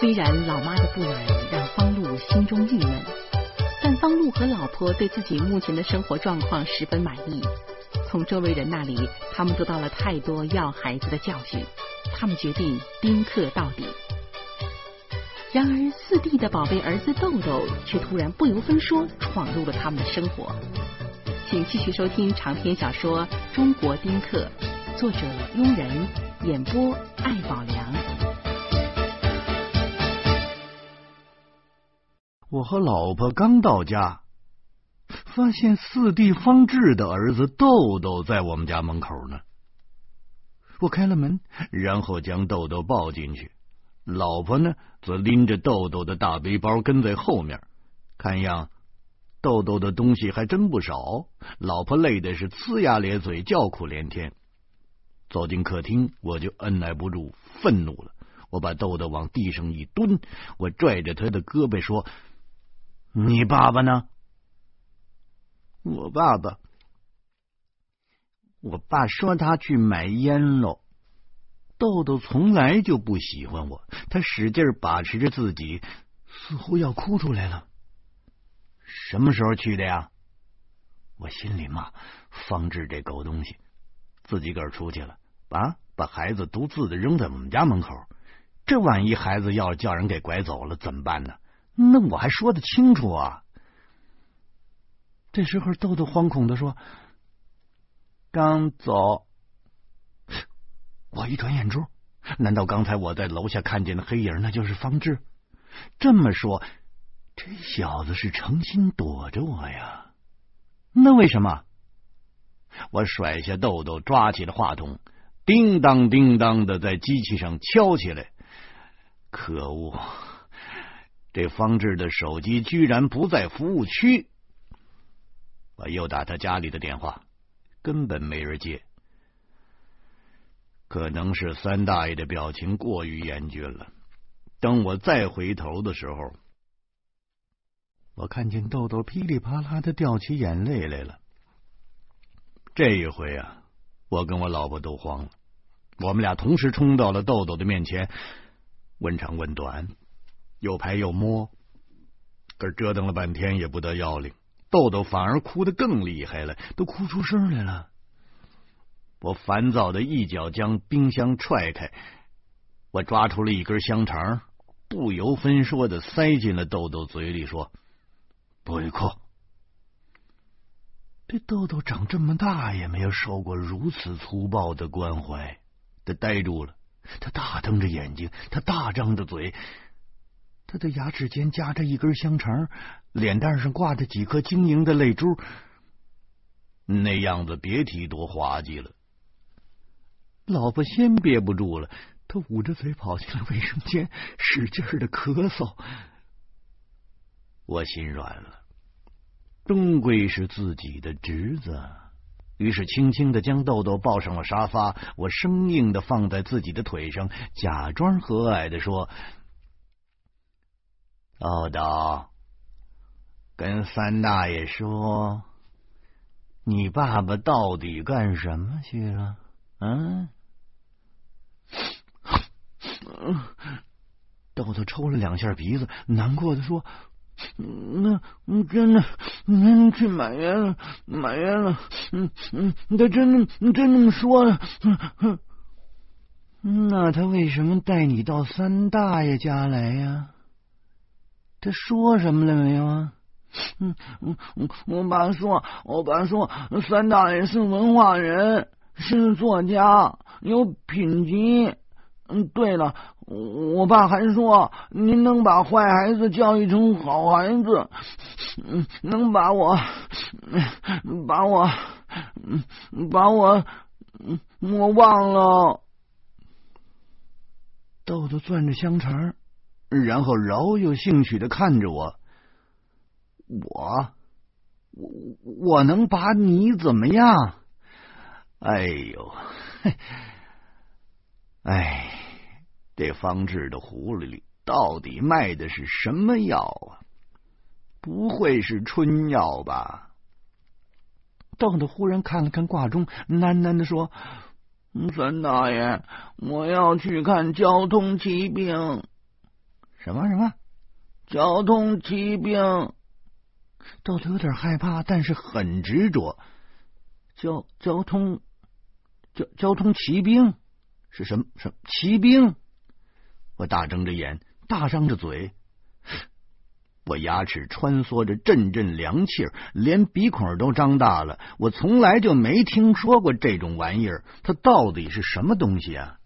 虽然老妈的不满让方露心中郁闷，但方露和老婆对自己目前的生活状况十分满意。从周围人那里，他们得到了太多要孩子的教训，他们决定丁克到底。然而，四弟的宝贝儿子豆豆却突然不由分说闯入了他们的生活。请继续收听长篇小说《中国丁克》，作者庸人，演播艾宝良。我和老婆刚到家，发现四弟方志的儿子豆豆在我们家门口呢。我开了门，然后将豆豆抱进去。老婆呢，则拎着豆豆的大背包跟在后面。看样，豆豆的东西还真不少。老婆累的是呲牙咧嘴，叫苦连天。走进客厅，我就按耐不住愤怒了。我把豆豆往地上一蹲，我拽着他的胳膊说：“你爸爸呢？”我爸爸，我爸说他去买烟喽。豆豆从来就不喜欢我，他使劲把持着自己，似乎要哭出来了。什么时候去的呀？我心里骂方志这狗东西，自己个儿出去了，啊，把孩子独自的扔在我们家门口。这万一孩子要叫人给拐走了怎么办呢？那我还说得清楚啊！这时候，豆豆惶恐的说：“刚走。”我一转眼珠，难道刚才我在楼下看见的黑影，那就是方志？这么说，这小子是诚心躲着我呀？那为什么？我甩下豆豆，抓起了话筒，叮当叮当的在机器上敲起来。可恶！这方志的手机居然不在服务区。我又打他家里的电话，根本没人接。可能是三大爷的表情过于严峻了。等我再回头的时候，我看见豆豆噼里啪啦的掉起眼泪来了。这一回啊，我跟我老婆都慌了。我们俩同时冲到了豆豆的面前，问长问短，又拍又摸，可折腾了半天也不得要领。豆豆反而哭得更厉害了，都哭出声来了。我烦躁的一脚将冰箱踹开，我抓出了一根香肠，不由分说的塞进了豆豆嘴里，说：“不许哭！”这豆豆长这么大也没有受过如此粗暴的关怀，他呆住了，他大瞪着眼睛，他大张着嘴，他的牙齿间夹着一根香肠，脸蛋上挂着几颗晶莹的泪珠，那样子别提多滑稽了。老婆先憋不住了，她捂着嘴跑进了卫生间，使劲的咳嗽。我心软了，终归是自己的侄子，于是轻轻的将豆豆抱上了沙发。我生硬的放在自己的腿上，假装和蔼的说：“豆豆，跟三大爷说，你爸爸到底干什么去了？嗯？”豆豆抽了两下鼻子，难过的说：“那真的，嗯去买烟了，买烟了。嗯嗯，他真的真那么说了。那他为什么带你到三大爷家来呀？他说什么了没有啊？嗯嗯，我爸说，我爸说，三大爷是文化人，是作家，有品级。”嗯，对了，我爸还说，您能把坏孩子教育成好孩子，嗯，能把我，把我，把我，我忘了。豆豆攥着香肠，然后饶有兴趣的看着我。我，我我能把你怎么样？哎呦，哎。这方志的狐狸里到底卖的是什么药啊？不会是春药吧？豆豆忽然看了看挂钟，喃喃的说：“三大爷，我要去看交通疾病。”什么什么？交通骑兵？豆豆有点害怕，但是很执着。交交通交交通骑兵是什么？什么骑兵？我大睁着眼，大张着嘴，我牙齿穿梭着阵阵凉气儿，连鼻孔都张大了。我从来就没听说过这种玩意儿，它到底是什么东西啊？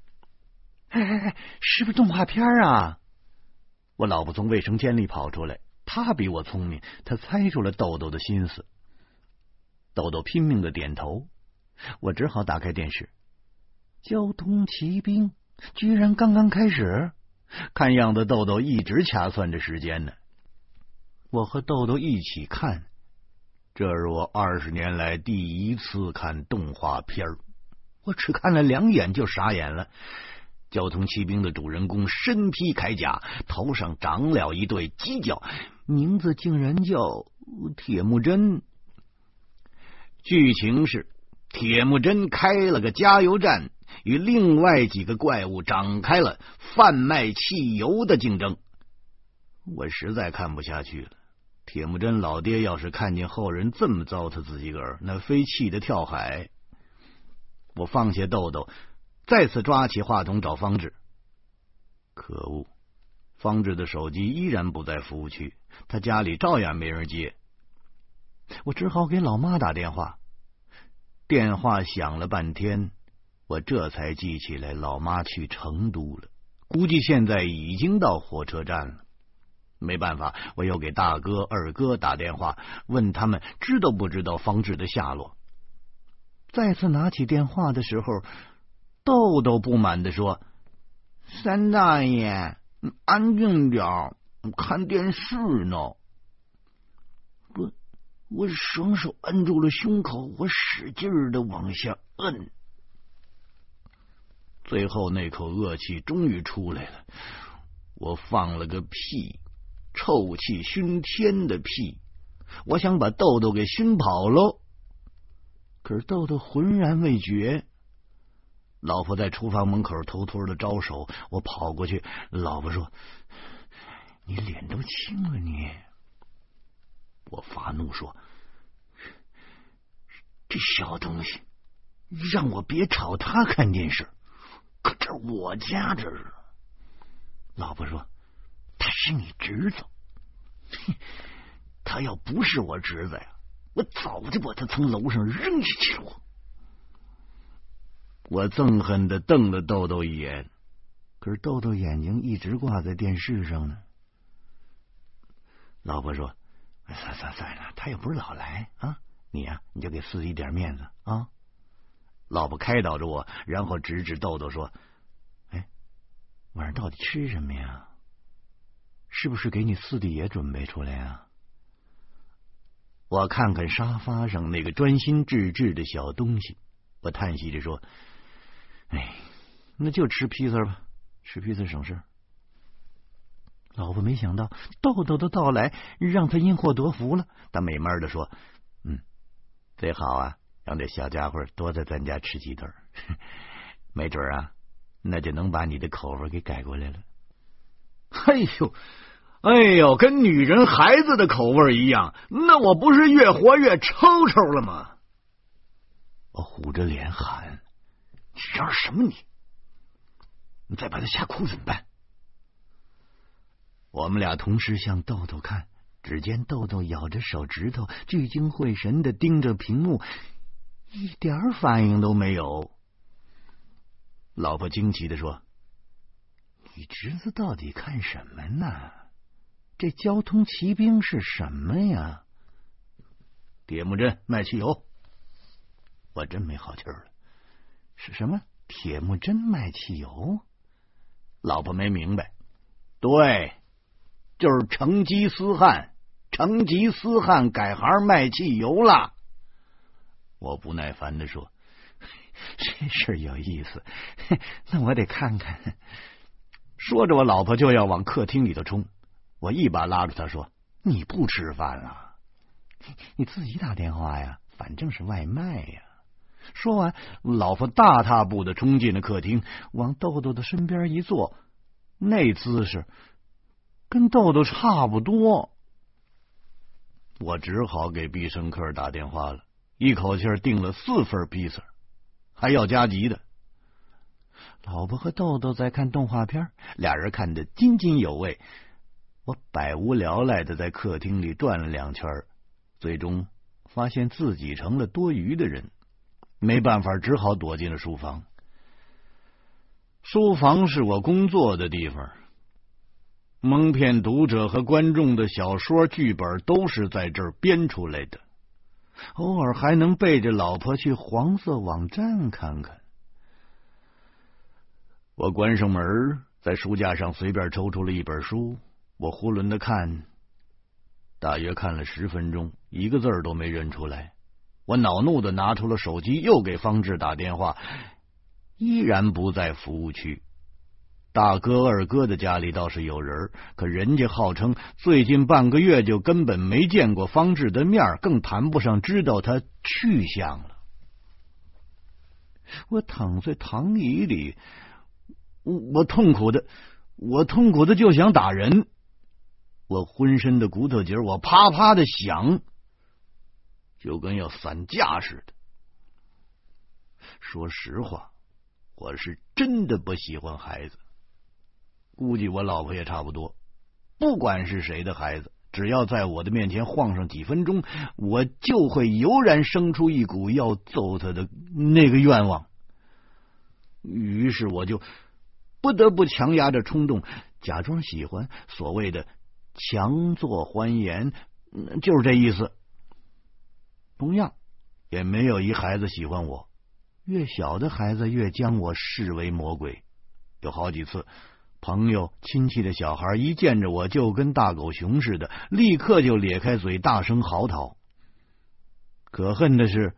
哎哎哎，是不是动画片啊？我老婆从卫生间里跑出来，她比我聪明，她猜出了豆豆的心思。豆豆拼命的点头，我只好打开电视。交通骑兵居然刚刚开始，看样子豆豆一直掐算着时间呢。我和豆豆一起看，这是我二十年来第一次看动画片儿，我只看了两眼就傻眼了。交通骑兵的主人公身披铠甲，头上长了一对犄角，名字竟然叫铁木真。剧情是铁木真开了个加油站，与另外几个怪物展开了贩卖汽油的竞争。我实在看不下去了。铁木真老爹要是看见后人这么糟蹋自己个儿，那非气得跳海。我放下豆豆。再次抓起话筒找方志，可恶！方志的手机依然不在服务区，他家里照样没人接。我只好给老妈打电话。电话响了半天，我这才记起来老妈去成都了，估计现在已经到火车站了。没办法，我又给大哥、二哥打电话，问他们知道不知道方志的下落。再次拿起电话的时候。豆豆不满的说：“三大爷，安静点看电视呢。”我我双手按住了胸口，我使劲的往下摁，最后那口恶气终于出来了。我放了个屁，臭气熏天的屁，我想把豆豆给熏跑喽。可是豆豆浑然未觉。老婆在厨房门口偷偷的招手，我跑过去。老婆说：“你脸都青了，你！”我发怒说：“这小东西，让我别吵他看电视，可这我家这是。”老婆说：“他是你侄子，他要不是我侄子呀，我早就把他从楼上扔下去了。”我憎恨的瞪了豆豆一眼，可是豆豆眼睛一直挂在电视上呢。老婆说：“算算算了，他又不是老来啊，你呀，你就给四弟点面子啊。”老婆开导着我，然后指指豆豆说：“哎，晚上到底吃什么呀？是不是给你四弟也准备出来呀？”我看看沙发上那个专心致志的小东西，我叹息着说。哎，那就吃披萨吧，吃披萨省事。老婆没想到豆豆的到来让他因祸得福了，他美闷的说：“嗯，最好啊，让这小家伙多在咱家吃几顿，没准啊，那就能把你的口味给改过来了。”哎呦，哎呦，跟女人孩子的口味一样，那我不是越活越抽抽了吗？我虎着脸喊。你嚷什么你？你再把他吓哭怎么办？我们俩同时向豆豆看，只见豆豆咬着手指头，聚精会神的盯着屏幕，一点反应都没有。老婆惊奇的说：“你侄子到底看什么呢？这交通骑兵是什么呀？”铁木真卖汽油，我真没好气儿了。是什么？铁木真卖汽油？老婆没明白。对，就是成吉思汗。成吉思汗改行卖汽油了。我不耐烦的说：“这事有意思，那我得看看。”说着，我老婆就要往客厅里头冲，我一把拉住她说：“你不吃饭了？你自己打电话呀，反正是外卖呀。”说完，老婆大踏步的冲进了客厅，往豆豆的身边一坐，那姿势跟豆豆差不多。我只好给必胜客打电话了，一口气订了四份披萨，还要加急的。老婆和豆豆在看动画片，俩人看得津津有味。我百无聊赖的在客厅里转了两圈，最终发现自己成了多余的人，没办法，只好躲进了书房。书房是我工作的地方，蒙骗读者和观众的小说剧本都是在这儿编出来的，偶尔还能背着老婆去黄色网站看看。我关上门，在书架上随便抽出了一本书，我囫囵的看，大约看了十分钟，一个字儿都没认出来。我恼怒的拿出了手机，又给方志打电话。依然不在服务区。大哥、二哥的家里倒是有人，可人家号称最近半个月就根本没见过方志的面，更谈不上知道他去向了。我躺在躺椅里，我痛苦的，我痛苦的就想打人。我浑身的骨头节，我啪啪的响，就跟要散架似的。说实话。我是真的不喜欢孩子，估计我老婆也差不多。不管是谁的孩子，只要在我的面前晃上几分钟，我就会油然生出一股要揍他的那个愿望。于是我就不得不强压着冲动，假装喜欢。所谓的强作欢颜，就是这意思。同样，也没有一孩子喜欢我。越小的孩子越将我视为魔鬼，有好几次，朋友亲戚的小孩一见着我就跟大狗熊似的，立刻就咧开嘴大声嚎啕。可恨的是，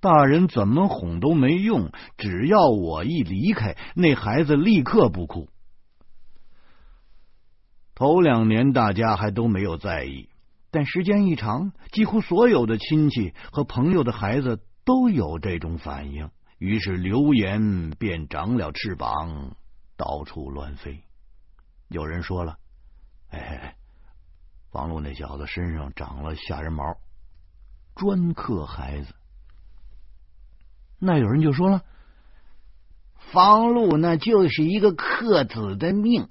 大人怎么哄都没用，只要我一离开，那孩子立刻不哭。头两年大家还都没有在意，但时间一长，几乎所有的亲戚和朋友的孩子都有这种反应。于是流言便长了翅膀，到处乱飞。有人说了：“哎，方路那小子身上长了吓人毛，专克孩子。”那有人就说了：“方路那就是一个克子的命，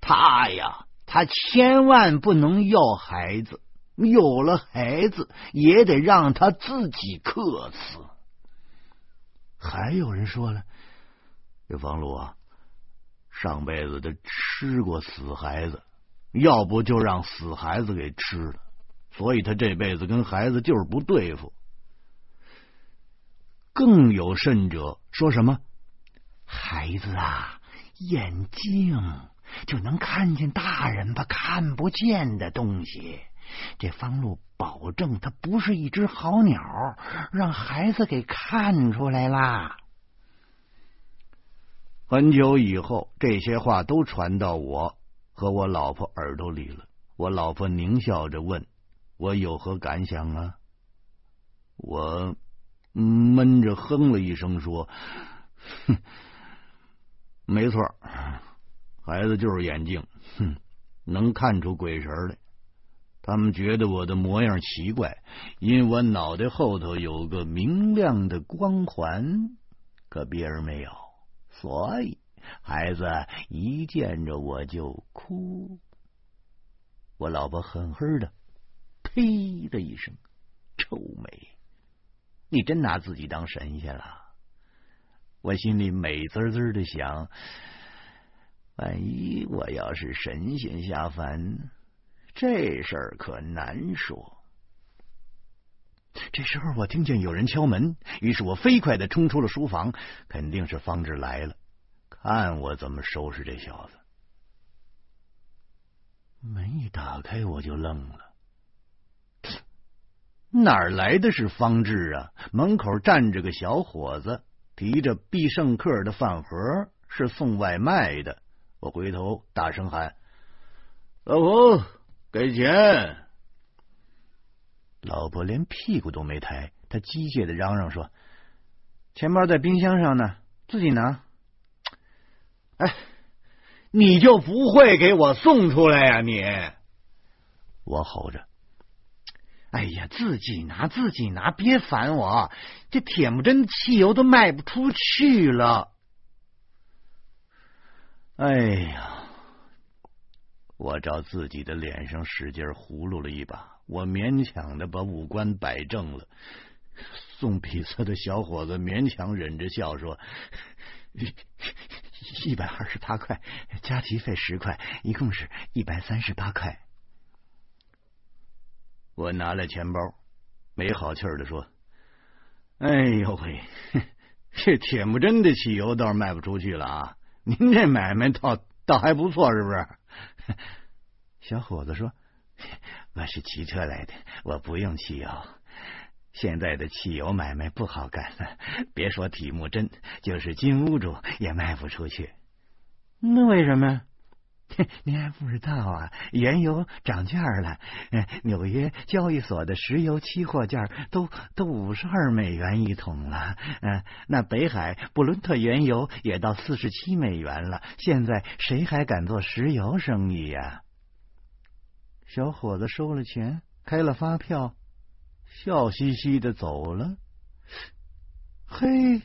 他呀，他千万不能要孩子，有了孩子也得让他自己克死。”还有人说了，这方路啊，上辈子他吃过死孩子，要不就让死孩子给吃了，所以他这辈子跟孩子就是不对付。更有甚者说什么，孩子啊，眼睛就能看见大人吧看不见的东西。这方路保证他不是一只好鸟，让孩子给看出来啦。很久以后，这些话都传到我和我老婆耳朵里了。我老婆狞笑着问我有何感想啊？我闷着哼了一声说：“哼，没错，孩子就是眼睛，哼，能看出鬼神来。”他们觉得我的模样奇怪，因为我脑袋后头有个明亮的光环，可别人没有，所以孩子一见着我就哭。我老婆狠狠的呸的一声，臭美！你真拿自己当神仙了？我心里美滋滋的想，万一我要是神仙下凡。这事儿可难说。这时候，我听见有人敲门，于是我飞快的冲出了书房，肯定是方志来了，看我怎么收拾这小子。门一打开，我就愣了，哪来的是方志啊？门口站着个小伙子，提着必胜客的饭盒，是送外卖的。我回头大声喊：“老婆！”给钱！老婆连屁股都没抬，她机械的嚷嚷说：“钱包在冰箱上呢，自己拿。”哎，你就不会给我送出来呀？你！我吼着：“哎呀，自己拿自己拿，别烦我！这铁木真汽油都卖不出去了。”哎呀！我照自己的脸上使劲葫芦了一把，我勉强的把五官摆正了。送披萨的小伙子勉强忍着笑说。一百二十八块，加齐费十块，一共是一百三十八块。我拿了钱包，没好气的说：“哎呦喂，这铁木真的汽油倒是卖不出去了啊！您这买卖倒倒还不错，是不是？” 小伙子说：“我是骑车来的，我不用汽油。”现在的汽油买卖不好干，别说铁木真，就是金屋主也卖不出去。那为什么？您还不知道啊？原油涨价了，纽约交易所的石油期货价都都五十二美元一桶了。嗯，那北海布伦特原油也到四十七美元了。现在谁还敢做石油生意呀？小伙子收了钱，开了发票。笑嘻嘻的走了。嘿，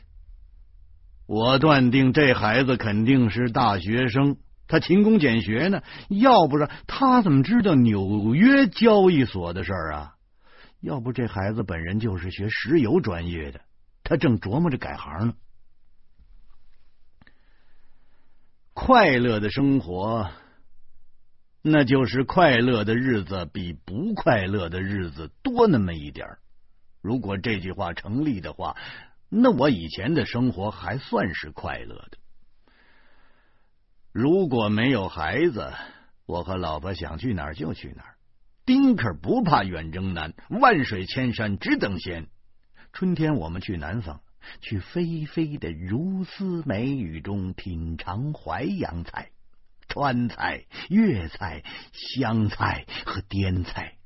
我断定这孩子肯定是大学生，他勤工俭学呢。要不然他怎么知道纽约交易所的事儿啊？要不这孩子本人就是学石油专业的，他正琢磨着改行呢。快乐的生活。那就是快乐的日子比不快乐的日子多那么一点如果这句话成立的话，那我以前的生活还算是快乐的。如果没有孩子，我和老婆想去哪儿就去哪儿。丁克不怕远征难，万水千山只等闲。春天我们去南方，去霏霏的如丝梅雨中品尝淮扬菜。川菜、粤菜、湘菜和滇菜。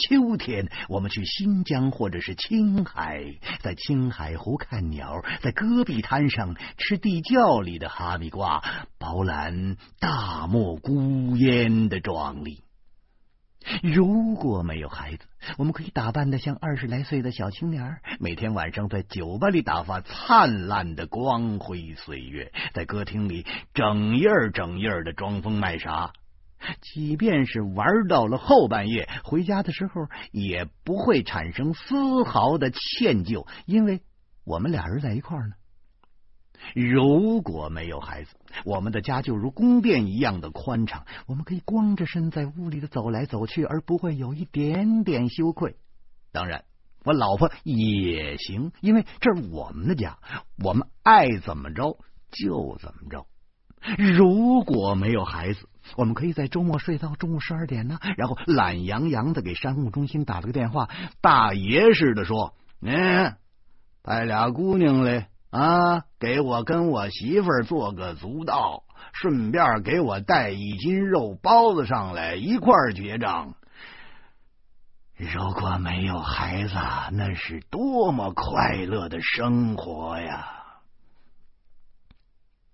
秋天，我们去新疆或者是青海，在青海湖看鸟，在戈壁滩上吃地窖里的哈密瓜，饱览大漠孤烟的壮丽。如果没有孩子，我们可以打扮的像二十来岁的小青年，每天晚上在酒吧里打发灿烂的光辉岁月，在歌厅里整夜整夜的装疯卖傻。即便是玩到了后半夜，回家的时候也不会产生丝毫的歉疚，因为我们俩人在一块儿呢。如果没有孩子，我们的家就如宫殿一样的宽敞，我们可以光着身在屋里的走来走去，而不会有一点点羞愧。当然，我老婆也行，因为这是我们的家，我们爱怎么着就怎么着。如果没有孩子，我们可以在周末睡到中午十二点呢，然后懒洋洋的给商务中心打了个电话，大爷似的说：“嗯，派俩姑娘来。”啊，给我跟我媳妇做个足道，顺便给我带一斤肉包子上来，一块结账。如果没有孩子，那是多么快乐的生活呀！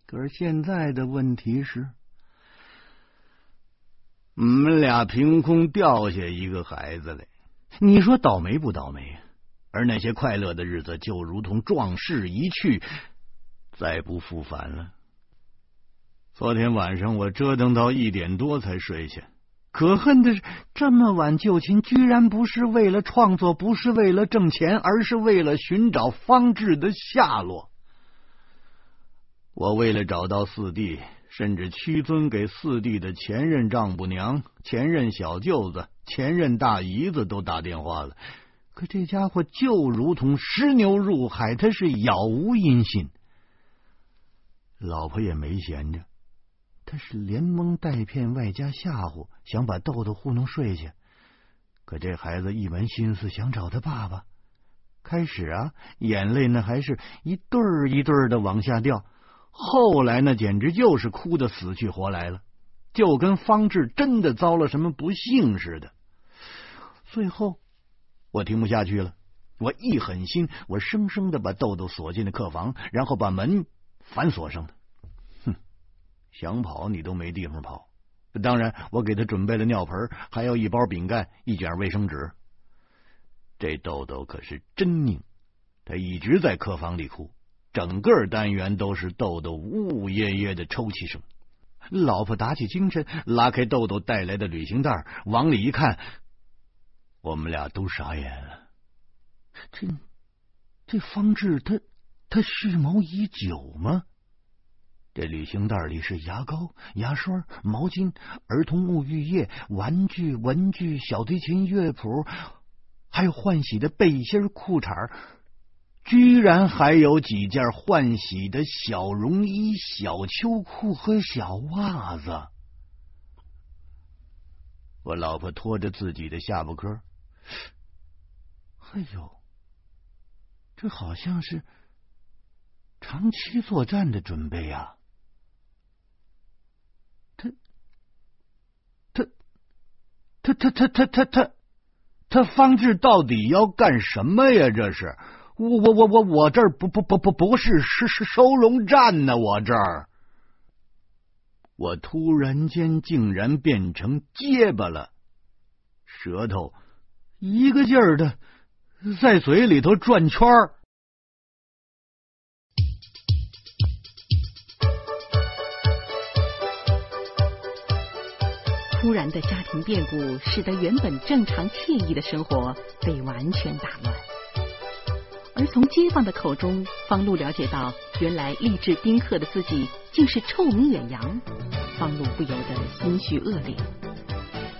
可是现在的问题是，我们俩凭空掉下一个孩子来，你说倒霉不倒霉？而那些快乐的日子就如同壮士一去，再不复返了。昨天晚上我折腾到一点多才睡下，可恨的是这么晚就寝，居然不是为了创作，不是为了挣钱，而是为了寻找方志的下落。我为了找到四弟，甚至屈尊给四弟的前任丈母娘、前任小舅子、前任大姨子都打电话了。可这家伙就如同石牛入海，他是杳无音信。老婆也没闲着，他是连蒙带骗，外加吓唬，想把豆豆糊弄睡下。可这孩子一门心思想找他爸爸。开始啊，眼泪呢还是一对儿一对儿的往下掉，后来呢，简直就是哭的死去活来了，就跟方志真的遭了什么不幸似的。最后。我听不下去了，我一狠心，我生生的把豆豆锁进了客房，然后把门反锁上了。哼，想跑你都没地方跑。当然，我给他准备了尿盆，还有一包饼干，一卷卫生纸。这豆豆可是真拧，他一直在客房里哭，整个单元都是豆豆呜呜咽咽的抽泣声。老婆打起精神，拉开豆豆带来的旅行袋，往里一看，我们俩都傻眼了。这这方志，他他蓄谋已久吗？这旅行袋里是牙膏、牙刷、毛巾、儿童沐浴液、玩具、文具、小提琴乐谱，还有换洗的背心、裤衩，居然还有几件换洗的小绒衣、小秋裤和小袜子。我老婆拖着自己的下巴颏，哎呦，这好像是长期作战的准备呀！他他他他他他他他方志到底要干什么呀？这是我我我我我这儿不不不不不是是是收容站呢！我这儿，我突然间竟然变成结巴了，舌头一个劲儿的在嘴里头转圈儿。突然的家庭变故，使得原本正常惬意的生活被完全打乱。而从街坊的口中，方露了解到，原来励志宾客的自己竟是臭名远扬，方露不由得心绪恶劣。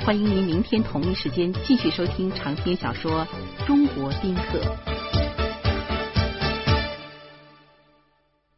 欢迎您明天同一时间继续收听长篇小说《中国宾客》。